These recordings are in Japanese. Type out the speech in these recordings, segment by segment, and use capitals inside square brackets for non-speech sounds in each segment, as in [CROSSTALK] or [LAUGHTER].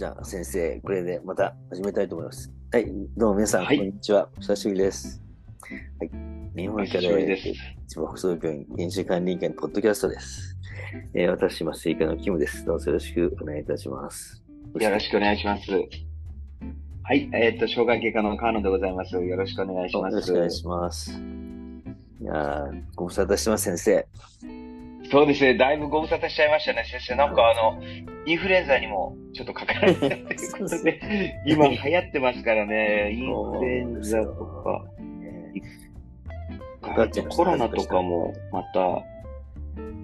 じゃあ先生、これでまた始めたいと思います。はい、どうも皆さん、はいこんにちは。お久しぶりです。はい、日本医科お久しぶりでです千葉北総病院研修管理委員会のポッドキャストです。えー、私、麻酔科のキムです。どうぞよろしくお願いいたします。よろしくお願いします。はい、えっ、と、障害外科の川野でございます。よろしくお願いしよます。ろしくお願いします。いやーご無沙汰してます、先生。そうですね、だいぶご無沙汰しちゃいましたね、先生。なんかあの、インフルエンザにもちょっとかかられたということで、今流行ってますからね、[LAUGHS] インフルエンザとか、かかっコロナとかもまた、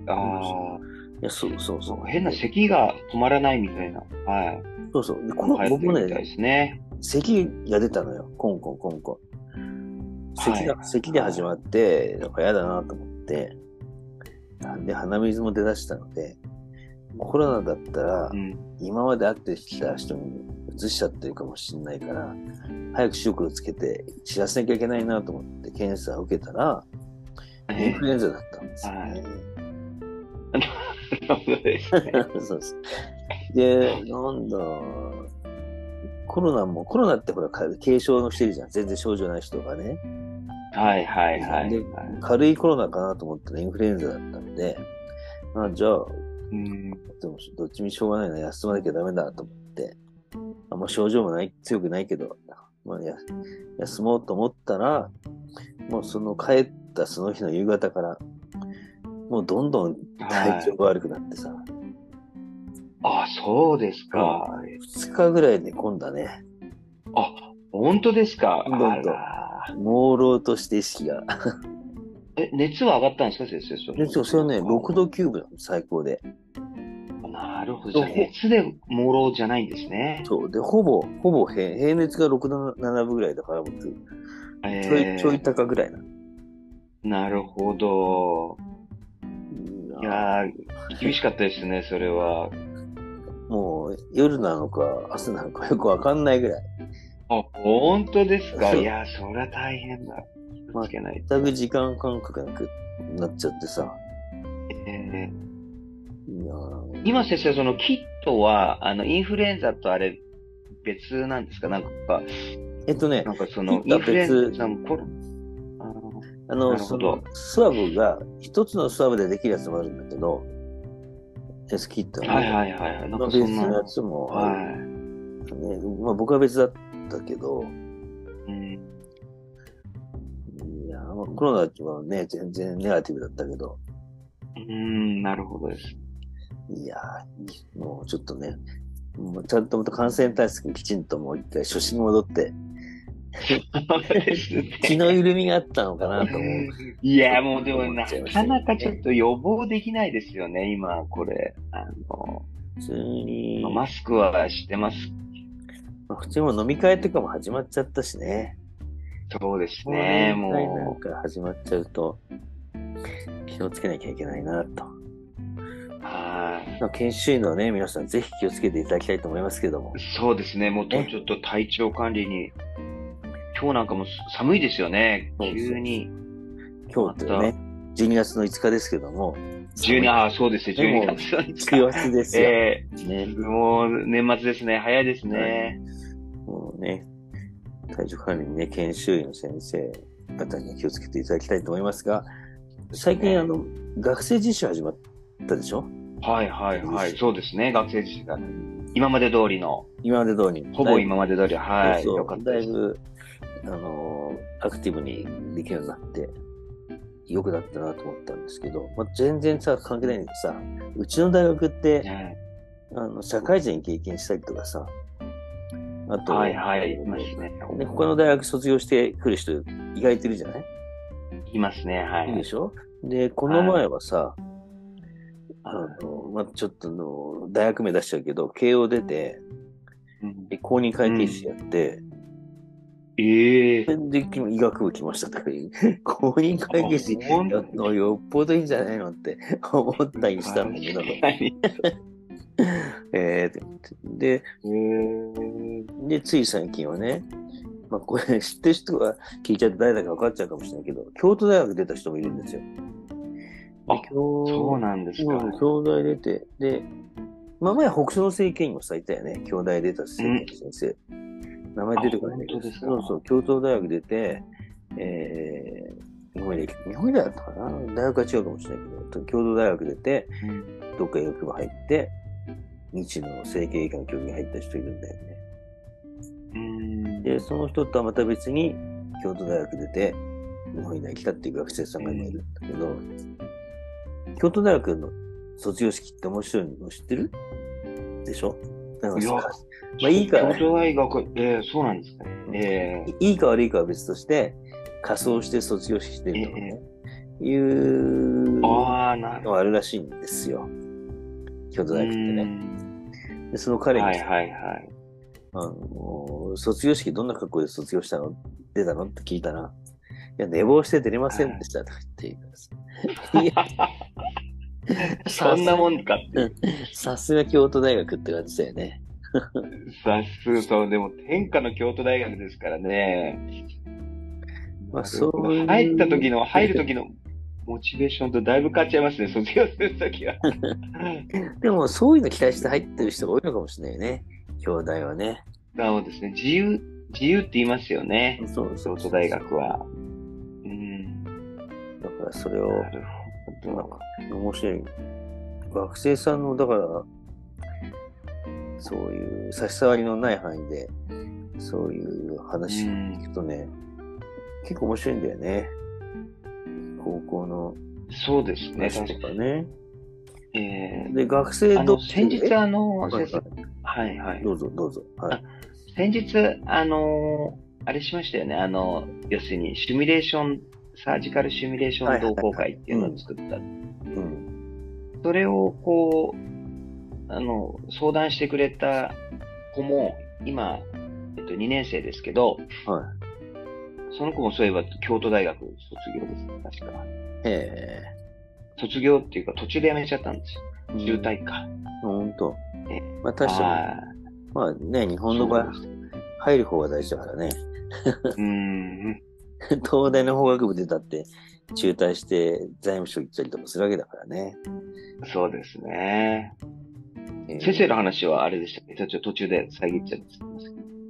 あいや、そうそうそうあ、。変な咳が止まらないみたいな、はい。そうそう。でこ流行って僕もねね。咳が出たのよ。コンコンコンコン。咳が、はい咳で始まって、なんか嫌だなと思って、で、鼻水も出だしたので、コロナだったらう、ん。今まで会ってきた人に移しちゃってるかもしれないから、早く白黒つけて知らせなきゃいけないなと思って検査を受けたら、インフルエンザだったんですよね。なるほどですね。[LAUGHS] そうです。で、なんだ、コロナも、コロナってほら、か軽症の人いるじゃん。全然症状ない人がね。はいはいはい。で軽いコロナかなと思ったらインフルエンザだったので、あじゃあ、うん。でもどっちみちしょうがないな、休まなきゃダメだと思って、あんま症状もない、強くないけど、まあ、や休もうと思ったら、もうその帰ったその日の夕方から、もうどんどん体調が悪くなってさ、あ、そうですか。2日ぐらい寝込んだね。あ、本当ですか。本当あら朦朧として意識が。え、熱は上がったんですか、先生。そで、そうそれはね、6度9分なの最高で。なるほど。熱で朦朧じゃないんですね。そう。で、ほぼ、ほぼ平平熱が6、7分ぐらいだから、僕、ちょえい、ちょい高ぐらいななるほど。いやー、厳しかったですね、それは。もう夜なのか朝なのかよくわかんないぐらい。あ、本当ですか？いやー、そりゃ大変だ。気をつけないと。全く時間感覚なくなっちゃってさ。えーいやー今先生、そのキットは、あの、インフルエンザとあれ、別なんですか？なんか、えっとね、なんかその、インフルエ別ンザもコロあの、そのスワブが、一つのスワブでできるやつもあるんだけど、エスキットの、はいはいはいはい。なんか別そんな。のやつもあはる、ね。まあ僕は別だったけど、コロナはね、全然ネガティブだったけど、うーん、なるほどです。いやー、もうちょっとね、もうちゃんとまた感染対策にきちんともう一回初心に戻って、気の緩みがあったのかなと思う。いや、もうでもなかねなかちょっと予防できないですよね、今、これ。あの、普通に、まマスクはしてます。あ、普通にもう飲み会とかも始まっちゃったしね。そうですね、飲み会なんもか始まっちゃうと、気をつけなきゃいけないなと。う。はい。まあ研修医のね、皆さんぜひ気をつけていただきたいと思いますけども。そうですね、もうちょっと体調管理に。今日なんかも寒いですよね、急に。今日ってね、12月の5日ですけども、12、ああ、そうですよ、12でも月の5 9日。月ですよ。えねえ、もう年末ですね、早いですね。もうね、体調管理にね、研修医の先生方に気をつけていただきたいと思いますが、最近あの、学生実習始まったでしょ？はいはいはい、そうですね、学生自身が。今まで通りの、今まで通り。ほぼ今まで通り、はい、そうそう。よかった。だいぶ、あのーアクティブにできるようになって、良くなったなと思ったんですけど、まあ、全然さ、関係ないんだけどさ、うちの大学って、ね。あの、社会人経験したりとかさ、あと、はいはい、いますね。で他の大学卒業してくる人意外といるじゃない、いますね、はい。い。いでしょ？で、この前はさ、あの、まあ、ちょっとの、大学名出しちゃうけど、慶応出て、うん。で公認会計士やって、ええで、で医学部来ましたとかいう、[LAUGHS] 公認会計士やのよっぽどいいんじゃないのって思ったりしたんだけど、はいえーで、えーで、つい最近はね、まあ、これ [LAUGHS] 知ってる人が聞いちゃって誰だか分かっちゃうかもしれないけど、京都大学出た人もいるんですよ。あそうなんですか。うん京大出て、で、まあ前北総政権にもさ、いたよね。京大出た政権先生。名前出てこないんだけど。そうそう、京都大学出て、えー、日本医大、日本医大だったかな？大学は違うかもしれないけど、京都大学出て、うんどっか医学部入って、日の整形外科の教授に入った人いるんだよね。うんで、その人とはまた別に、京都大学出て、日本医大来たっていう学生さんが今いるんだけど、京都大学の卒業式って面白いの知ってる？でしょ？なんかいやさまあいいから京都大学、えー、そうなんですかね。えいいか悪いかは別として、仮装して卒業式してるとかね、いうー、のああ、なるほがあるらしいんですよ。京都ど。大学ってね。うんでその彼に、はいはいはい。あの卒業式どんな格好で卒業したの？出たの？って聞いたら、いや、寝坊して出れませんでしたとか言って言。[LAUGHS] いやそんなもんかって。さすが京都大学って感じだよね。さすそう、でも天下の京都大学ですからね。まあそう入った時の、入る時のモチベーションとだいぶ変わっちゃいますね、卒業する時は。[LAUGHS] でもそういうの期待して入ってる人が多いのかもしれないね。京大はね。そうですね、自由、自由って言いますよね。そうそう京都大学は。うん。だからそれを、なるほなんど。か面白い。学生さんの、だから、そういう差し障りのない範囲で、そういう話聞くとね、結構面白いんだよね。高校のそうですね、話確かね。に。えで、学生ー、あの、同士先日あの、はい先生はいはい。どうぞどうぞ。はい。先日、あのあれしましたよね。あの、要するに、シミュレーション、サージカルシミュレーション同好会っていうのを作った。うん。それを、こう、あの、相談してくれた子も、今、えっと、2年生ですけど、はその子もそういえば京都大学卒業です、確か。い。へ卒業っていうか途中で辞めちゃったんですよ。え。中退か。ほんとえ。まあ確かに、はまあね、日い。本の場合入る方が大事だからね。うーん。[LAUGHS] 東大の法学部出たって、中退して財務省行ったりとかするわけだからね。そうですね。えー先生の話はあれでしたっけ？ちょっと途中で遮っちゃって。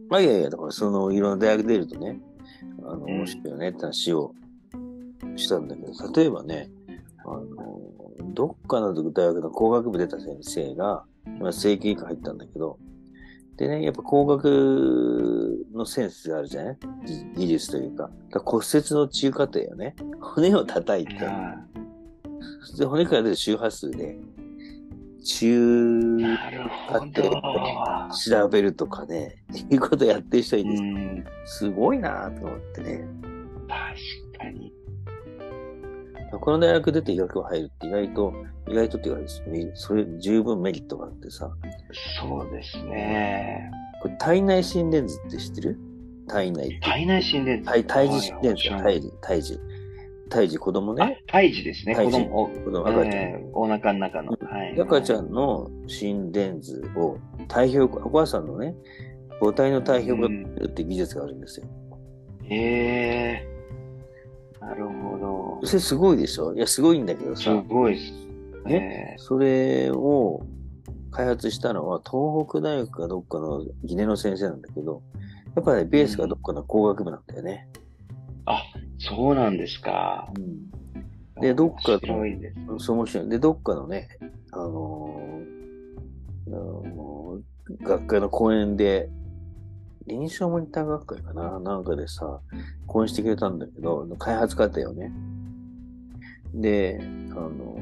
まあいやいや、だからそのいろんな大学出るとね、あの、ん面白いよねって話をしたんだけど、例えばね、あの、どっかの大学の工学部出た先生が、まあ、整形科入ったんだけど、でね、やっぱ工学のセンスがあるじゃない？技技術というか。だから骨折の中過程よね。骨を叩いて、はで骨から出る周波数で、中いなるほど。調べるとかね、いうことやってる人いるんですうん。すごいなぁと思ってね。確かに。この大学出て医学部入るって意外と、意外とっていうかですね、それ十分メリットがあってさ、そうですね。これ体内心電図って知ってる？体内って。体内心電図。体胎児心電図はい胎児、胎児。胎児、子供あね。、胎児ですね。子供、お子供、赤ちゃん。えーお腹の中の。はい。赤ちゃんの心電図を体表、お母さんのね、母体の体表がって技術があるんですよ。ええなるほど。それすごいでしょ？いや、すごいんだけどすさ、ごいです。ねえそれを開発したのは東北大学かどっかの技ネの先生なんだけど、やっぱね、ベースがどっかの工学部なんだよね。あ、そうなんですか。でどっかの。そう面白い。で、どっかのね、あのーあのー学会の講演で、臨床モニター学会かな？なんかでさ、講演してくれたんだけど、開発過程をね。で、あのー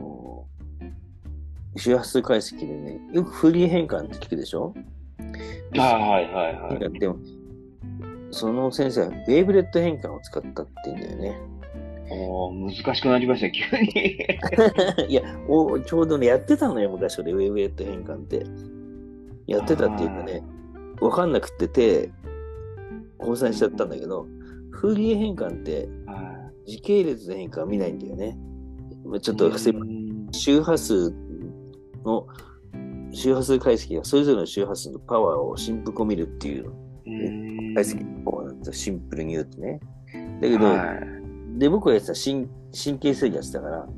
周波数解析でね、よくフリー変換って聞くでしょ？あはいはいはい。でも、その先生はウェーブレット変換を使ったって言うんだよね。おー難しくなりました、急に。[LAUGHS] いやお、ちょうどね、やってたのよ、昔俺、ウェーブレット変換って。やってたっていうかね、わかんなくってて、交際しちゃったんだけど、フーリエ変換っては時系列で変換は見ないんだよね。まあちょっいと、周波数の、周波数解析がそれぞれの周波数のパワーを振幅を見るっていううん解析法なんですよ、シンプルに言うとね。だけど、はいで、僕がやってた神神経制御やってたから、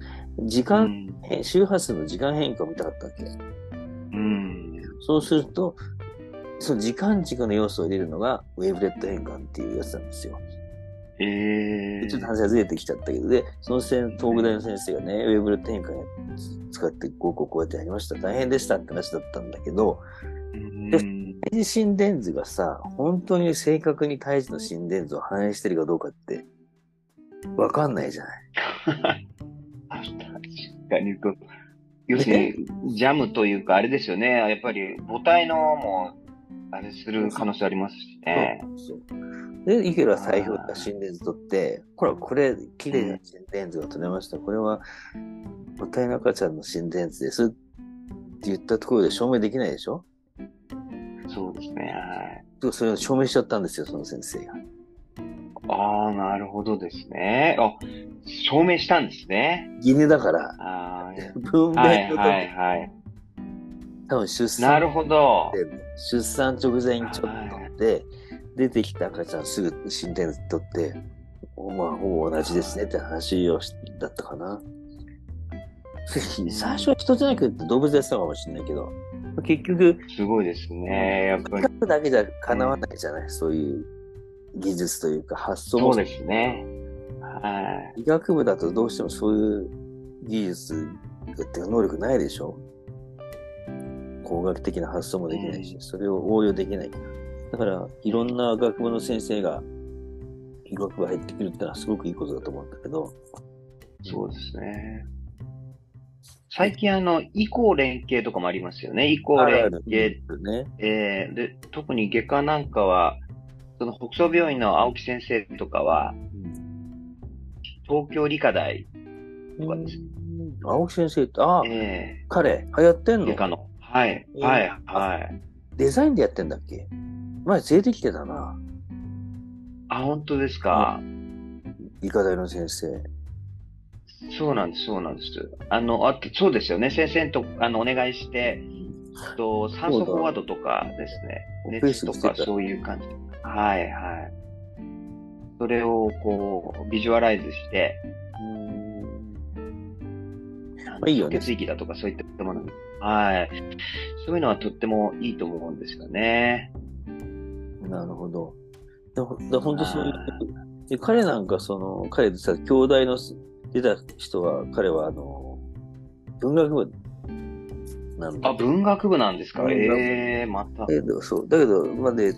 時間、うんへ周波数の時間変化を見たかったわけ。ううん。そうすると、その時間軸の要素を入れるのが、ウェーブレット変換っていうやつなんですよ。ええちょっと話がずれてきちゃったけど、で、その先東北大の先生がね、ウェーブレット変換や使って、こうこうこうやってやりました。大変でしたって話だったんだけど、うん胎児心電図がさ、本当に正確に胎児の心電図を反映してるかどうかって、わかんないじゃない。確かにと。要するに、ジャムというか、あれですよね。やっぱり母体のも、あれする可能性ありますしね。そう。で、いくら再評価心電図取って、ほら、これ、綺麗な心電図が取れました。これは、母体の赤ちゃんの心電図ですって言ったところで証明できないでしょ？そうですね。はい。でそれを証明しちゃったんですよ、その先生が。ああ、なるほどですね。あ、証明したんですね。ギネだから、あ分あ、はい娩の時、はいはい。多分出産なるほど。出産直前にちょっと取って、出てきた赤ちゃんすぐ心電図取って、まあ、ほぼ同じですねって話をしだったかな。最初は人じゃなくて動物やってたかもしれないけど、結局、すごいですね。やっぱり。学だけじゃ叶わないじゃない、そういう技術というか発想もそうですね。は医学部だとどうしてもそういう技術っていうか能力ないでしょ？工学的な発想もできないし、うんそれを応用できない。だから、いろんな学部の先生が医学部入ってくるってのはすごくいいことだと思うんだけど、い。そうですね。最近あの、移行連携とかもありますよね。移行連携。ね。えーで、特に外科なんかは、その北総病院の青木先生とかは、東京理科大、とかですうん青木先生って、ああ、え彼、流行ってんー、の？外科の。はい、えーはい、はい。デザインでやってんだっけ？前連れてきてたな。あ、本当ですか？医科大の先生。そうなんです、そうなんです。あの、あそうですよね。先生と、あの、お願いして、と酸素フォワードとかですね。熱とかそういう感じ。はい、はい。それを、こう、ビジュアライズして、まあいいよね血液だとかそういったもの。はい。そういうのはとってもいいと思うんですよね。なるほど。でほで本当そういう。で彼なんかその、彼でさ、兄弟の出た人は、彼はあの、文学部なんだあ、文学部なんですか？ええまた。だけど、そう。だけど、まあね、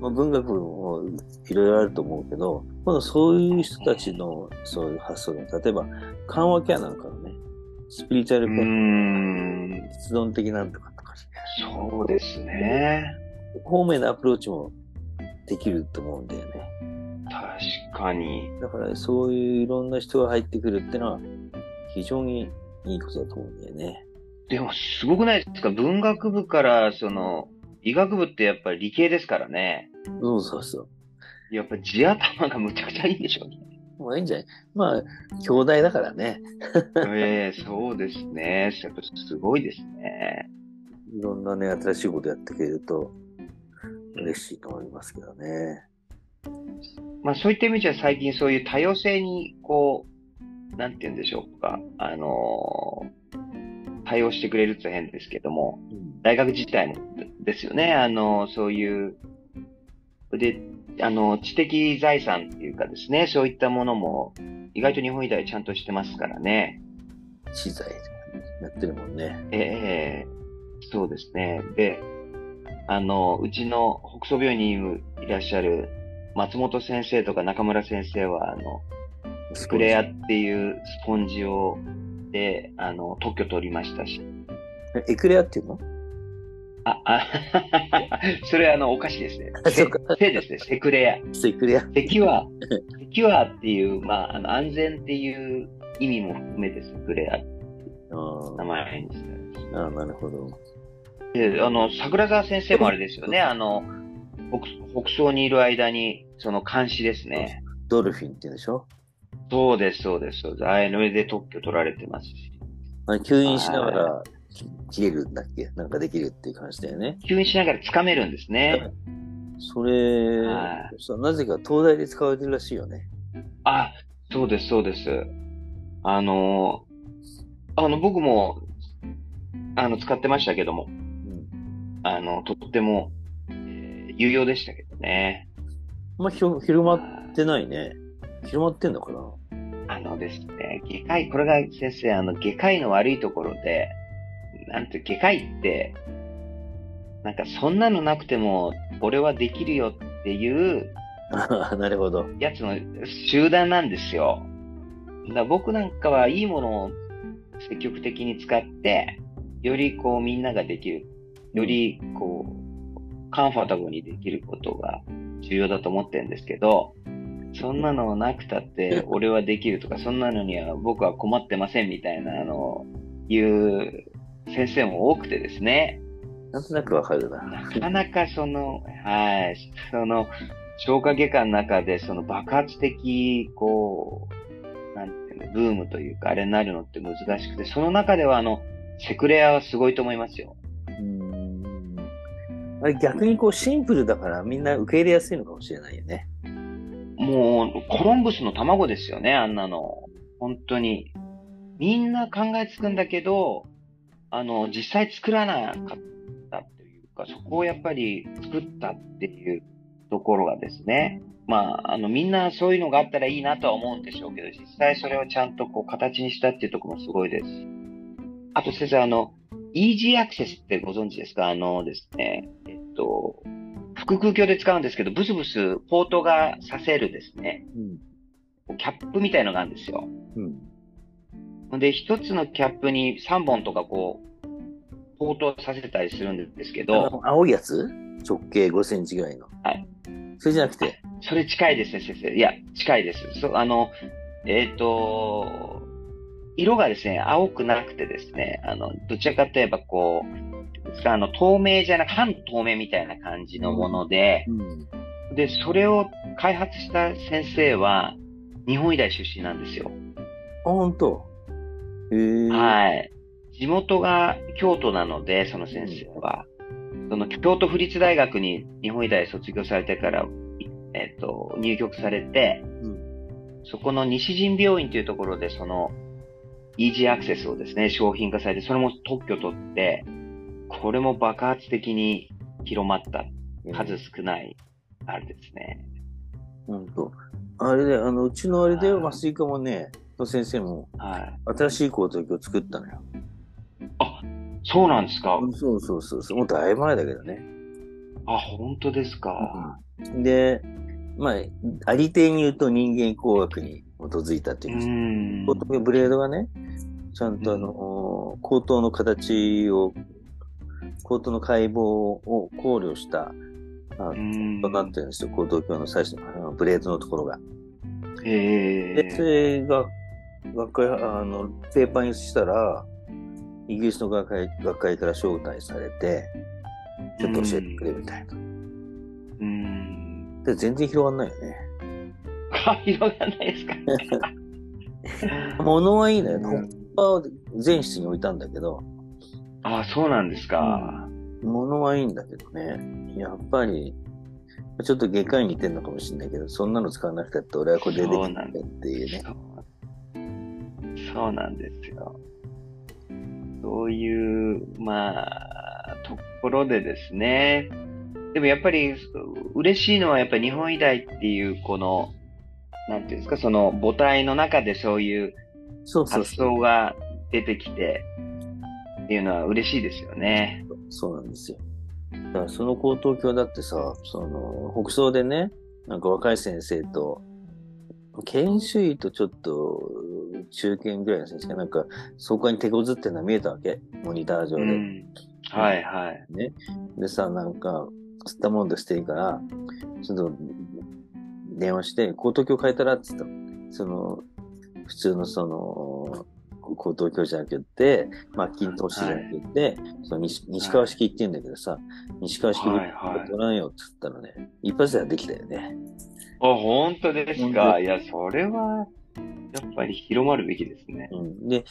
まあ、文学部もいろいろあると思うけど、今度そういう人たちのそういう発想で、例えば緩和ケアなんかのね、スピリチュアルケア、ん。実存的なんとかとか、そうですね。方面のアプローチもできると思うんだよね。確かに。だからそういういろんな人が入ってくるってのは非常にいいことだと思うんだよね。でも、すごくないですか？文学部から、その、医学部ってやっぱり理系ですからね。そうそうそう。やっぱ地頭がむちゃくちゃいいんでしょうね。まあいいんじゃない？まあ、兄弟だからね。ええそうですね。やっぱすごいですね。いろんなね、新しいことやってくれると嬉しいと思いますけどね。まあそういった意味じゃ最近そういう多様性に、こう、なんて言うんでしょうか。あのー対応してくれるって変ですけども、大学自体もですよね。あの、そういう、で、あの、知的財産っていうかですね、そういったものも、意外と日本医大ちゃんとしてますからね。資材やってるもんね。ええそうですね。で、あの、うちの北総病院にいらっしゃる松本先生とか中村先生は、あの、スクレアっていうスポンジを、で、あの、特許取りましたし。エクレアっていうの？あ、あ、[LAUGHS] それあの、お菓子ですね。[LAUGHS] あそうかせせですね、セクレア。エクレア。セキュア、セキュアっていう、まあ、あの、安全っていう意味も含めてセクレアってあ名前にしてあるんですああ、なるほど。で、あの、桜沢先生もあれですよね、あの、北、北総にいる間に、その監視ですね。ドルフィンって言うんでしょ？そうです、そうです、そうです。ああいうので特許取られてますし。あれ吸引しながらき切れるんだっけ？なんかできるっていう感じだよね。吸引しながら掴めるんですね。それなぜか東大で使われてるらしいよね。あ、そうです、そうです。あの、あの、僕も、あの、使ってましたけども、あの、とっても、えー有用でしたけどね。まあ、ひろ広まってないね。広まってんのかな？あのですね、外科医、これが先生、あの、外科医の悪いところで、なんて、外科医って、なんかそんなのなくても、俺はできるよっていうあ [LAUGHS] なるほど。やつの集団なんですよ。だから僕なんかはいいものを積極的に使って、よりこうみんなができる。よりこう、カンファタブルにできることが重要だと思ってるんですけど、そんなのなくたって俺はできるとか、そんなのには僕は困ってませんみたいなのを言う先生も多くてですね。なんとなくわかるな。なかなかその、はい、その、消化外科の中でその爆発的、こう、なんていうの、ブームというか、あれになるのって難しくて、その中ではあの、セクレアはすごいと思いますよ。あれ逆にこうシンプルだからみんな受け入れやすいのかもしれないよね。もう、コロンブスの卵ですよね、あんなの。本当に。みんな考えつくんだけど、あの、実際作らなかったっていうか、そこをやっぱり作ったっていうところがですね。まあ、あの、みんなそういうのがあったらいいなとは思うんでしょうけど、実際それをちゃんとこう形にしたっていうところもすごいです。あと先生、あの、イージーアクセスってご存知ですか？あのですね、えっと、腹空鏡で使うんですけど、ブスブスポートがさせるですね、うん。キャップみたいのがあるんですよ。うん。で、一つのキャップに3本とかこう、ポートさせたりするんですけあど、の青いやつ？直径5センチぐらいの。はい。それじゃなくて、それ近いですね、先生。いや、近いです。そう、あの、えっ、と、色がですね、青くなくてですね、あの、どちらかといえばこう、あの、透明じゃなく、半透明みたいな感じのもので、うん。で、それを開発した先生は、日本医大出身なんですよ。あ、ほんとへえ。はい。地元が京都なので、その先生は。その京都府立大学に日本医大卒業されてから、いえっ、と、入局されて、うんそこの西陣病院というところで、その、イージーアクセスをですね、商品化されて、それも特許取って、これも爆発的に広まった。数少ない、あれですね。ほんと。あれで、あの、うちのあれで、はい麻酔科もね、の先生も、はい。新しい抗体を作ったのよ。そうなんですか？そうそうそうそう。もうだいぶ前だけどね。あ、本当ですか？で、まあ、ありていに言うと人間工学に基づいたってういうんです。ん。高等ブレードがね、ちゃんとあの、口頭の形を、口頭の解剖を考慮した、あうんとなってるんですよ、口頭鏡の最初のブレードのところが。へで、それが、学会、あの、ペーパーにしたら、イギリスの学会学会から招待されて、ちょっと教えてくれみたいな。うん。で、全然広がんないよね。あ、広がらないですか。[LAUGHS] 物はいいのよ。うん本当は全室に置いたんだけど、あ、そうなんですか。物はいいんだけどね。やっぱり、ちょっと外科医に似てんのかもしれないけど、そんなの使わなくたって俺はこれでできるんだっていうね。そうそうなんですよ。そういう、まあ、ところでですね。でもやっぱり、嬉しいのはやっぱり日本医大っていう、この、なんていうんですか、その母体の中でそういう発そうそうそう。想が出てきて、っていうのは嬉しいですよね。そうなんですよ。だからその高等教だってさ、その、北総でね、なんか若い先生と、研修医とちょっと中堅ぐらいの先生がなんか、そこに手こずってるのが見えたわけ。モニター上で。うん。はいはい。ね。でさ、なんか、吸ったもんでしていいから、ちょっと、電話して、高等教変えたらって言ったの。その、普通のその、高等教じゃなくて、マッキントッシュじゃなくて、その西西川式って言うんだけどさ、西川式ではいはい取らんよって言ったらね、一発ではできたよね。あ、本当です本か。当いや、それは、やっぱり広まるべきですね。うん。で、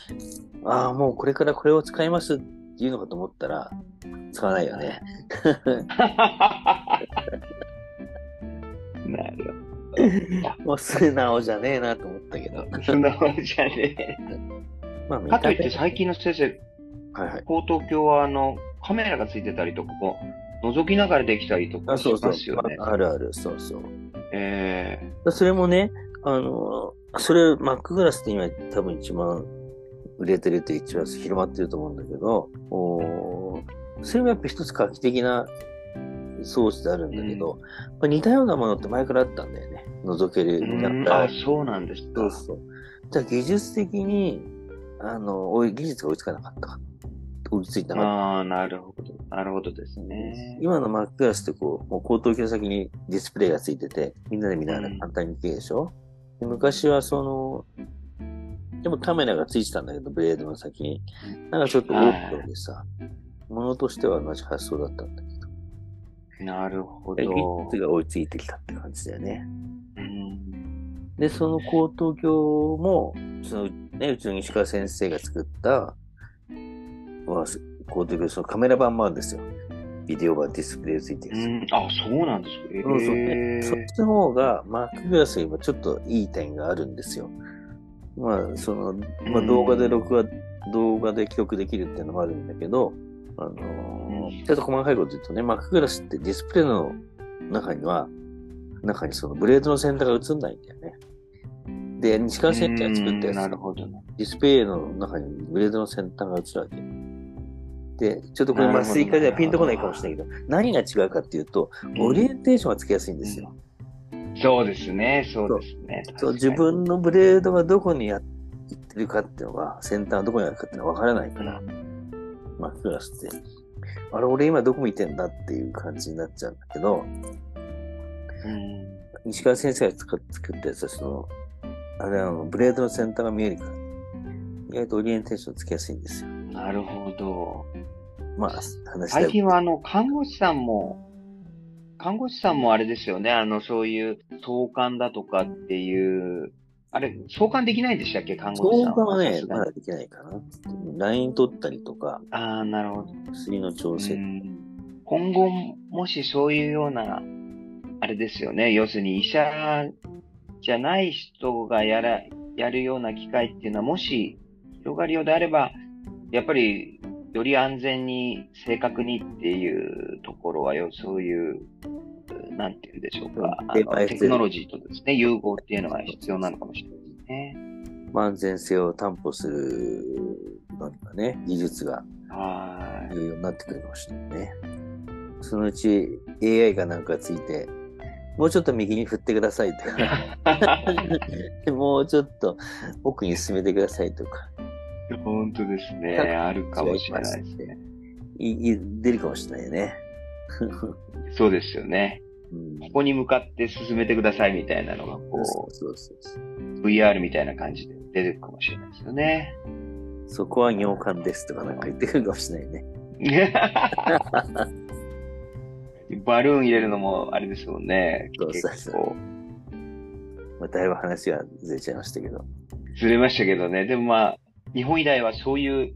ああ、もうこれからこれを使いますっていうのかと思ったら、使わないよね。[LAUGHS] なる [LAUGHS] もう素直じゃねえなと思ったけど。素直じゃね [LAUGHS] まあ、え。かといって最近の先生、はいはい。高等教はあの、カメラがついてたりとか、こう、覗きながらできたりとかしあそうそうますよね。ああるある、そうそう。えそれもね、あの、それ、マックグラスって今多分一番売れてるって一番広まってると思うんだけど、おそれもやっぱ一つ画期的な装置であるんだけど、まあ似たようなものって前からあったんだよね。覗けるー、うやんったあ、そうなんですか。そうそう。じゃあ技術的に、あの、おい技術が追いつかなかった。追いついた。ああ、なるほど。なるほどですね。今の Mac グラスってこう、もう高等級先にディスプレイがついてて、みんなで見ながら簡単にできるでしょ、で昔はその、でもカメラがついてたんだけど、ブレードの先に。なんかちょっとオープンでさ、ものとしては同じ発想だったんだけど、なるほ技ど。術が追いついてきたって感じだよね。うんで、その高等教も、そのね、うちの西川先生が作った、まあ、高等教そのカメラ版もあるんですよ。ビデオ版ディスプレイついてるやつ。うん、あ、そうなんですか。えそうそうね。ーそっちの方が、マークグラスよりもちょっといい点があるんですよ。まあ、その、まあ、動画で録画、動画で記録できるっていうのもあるんだけど、あのーうんちょっと細かいこと言うとね、マークグラスってディスプレイの中には、中にそのブレードの先端が映んないんだよね。で、西川先生が作ったやつうんなるほどね。ディスプレイの中にブレードの先端が映るわけ。で、ちょっとこれなるほど麻酔科ではピンとこないかもしれないけど、何が違うかっていうと、オリエンテーションがつけやすいんですよ。そうですね、そうですね。そう、自分のブレードがどこにやってるかっていうのが、先端はどこにあるかっていうのは分からないから、マックラスって、あれ、俺今どこ見てんだっていう感じになっちゃうんだけど、うん西川先生が作作ったやつは、その、あれはあのブレードの先端が見えるから、意外とオリエンテーションつけやすいんですよ。なるほど。まあ、話最近はあの、看護師さんも、看護師さんもあれですよね、あの、そういう相関だとかっていう、あれ、相関できないんでしたっけ、看護師さん相関はねまだできないかな。ライン取ったりとか、ああ、なるほど。薬の調整。うん今後、もしそういうような、あれですよね、要するに医者じゃない人がやら、やるような機会っていうのは、もし広がるようであれば、やっぱり、より安全に、正確にっていうところはよ、そういう、なんていうんでしょうか、あのテクノロジーとですね、融合っていうのが必要なのかもしれないですね。安全性を担保するのにはね、技術がは重要になってくるかもしれないね。そのうち AI がなんかついて、もうちょっと右に振ってくださいとか、い。もうちょっと奥に進めてくださいとか、[LAUGHS] 本当ですね。あるかもしれないですね。いい出るかもしれないよね。[LAUGHS] そうですよね。うんここに向かって進めてくださいみたいなのが、こそうそうそうそうう、VR みたいな感じで出てくるかもしれないですよね。そこは尿管ですとかなんか言ってくるかもしれないね。[LAUGHS] バルーン入れるのもあれですもんね。そうそうそうまあ、だいぶ話がずれちゃいましたけど。ずれましたけどね。でもまあ、日本医大はそういう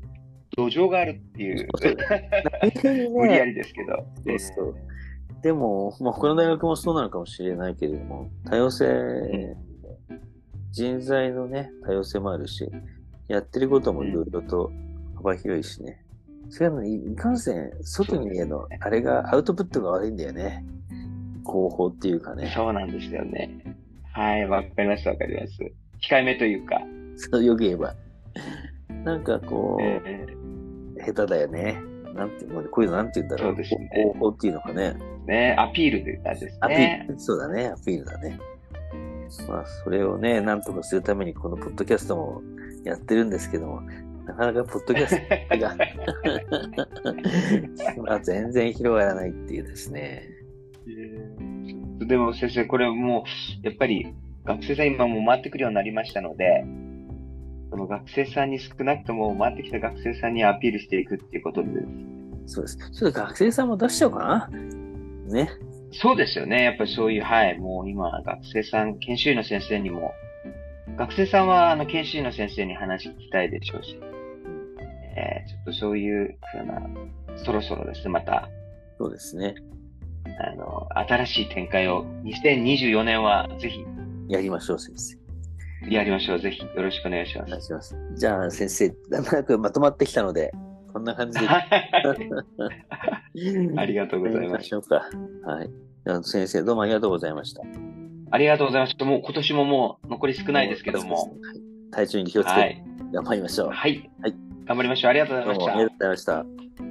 土壌があるっていう、そう無理やりですけど。そうそうでも、まあ、他の大学もそうなのかもしれないけれども、多様性、人材のね、多様性もあるし、やってることもいろいろと幅広いしね。そういうのいいかんせん、外に見えるの、あれがアウトプットが悪いんだよね。広報っていうかね。そうなんですよね。はい、わかります、わかります。控えめというか。そうよく言えば。なんかこう、え下手だよね。なんて、もうこういうのなんて言うんだろう。そういうのかね。ーね、アピールという感じですアピねー。ル、そうだね、アピールだね。まあ、それをね、なんとかするために、このポッドキャストもやってるんですけども、なかなかポッドキャストが [LAUGHS] まあ、全然広がらないっていうですね。でも先生、これもう、やっぱり学生さん今もう回ってくるようになりましたので、その学生さんに少なくとも回ってきた学生さんにアピールしていくっていうことで、そうです。ちょっと学生さんも出しちゃおうかな。ね。そうですよね。やっぱりそういう、はい、もう今、学生さん、研修医の先生にも、学生さんは、あの、研修医の先生に話聞きたいでしょうし、えーちょっとそういうふうな、そろそろですね、また、そうですね。あの、新しい展開を、2024年はぜひやりましょう、先生。やりましょう。ぜひよろしくお願いします。お願いします。じゃあ、先生、だんだんまとまってきたので、こんな感じで。[LAUGHS] ありがとうございます。しょうか。はい。先生、どうもありがとうございました。ありがとうございました。もう今年ももう残り少ないですけども。はい、体調に気をつけて頑張りましょう。はい。はい。頑張りましょう。ありがとうございました。ありがとうございました。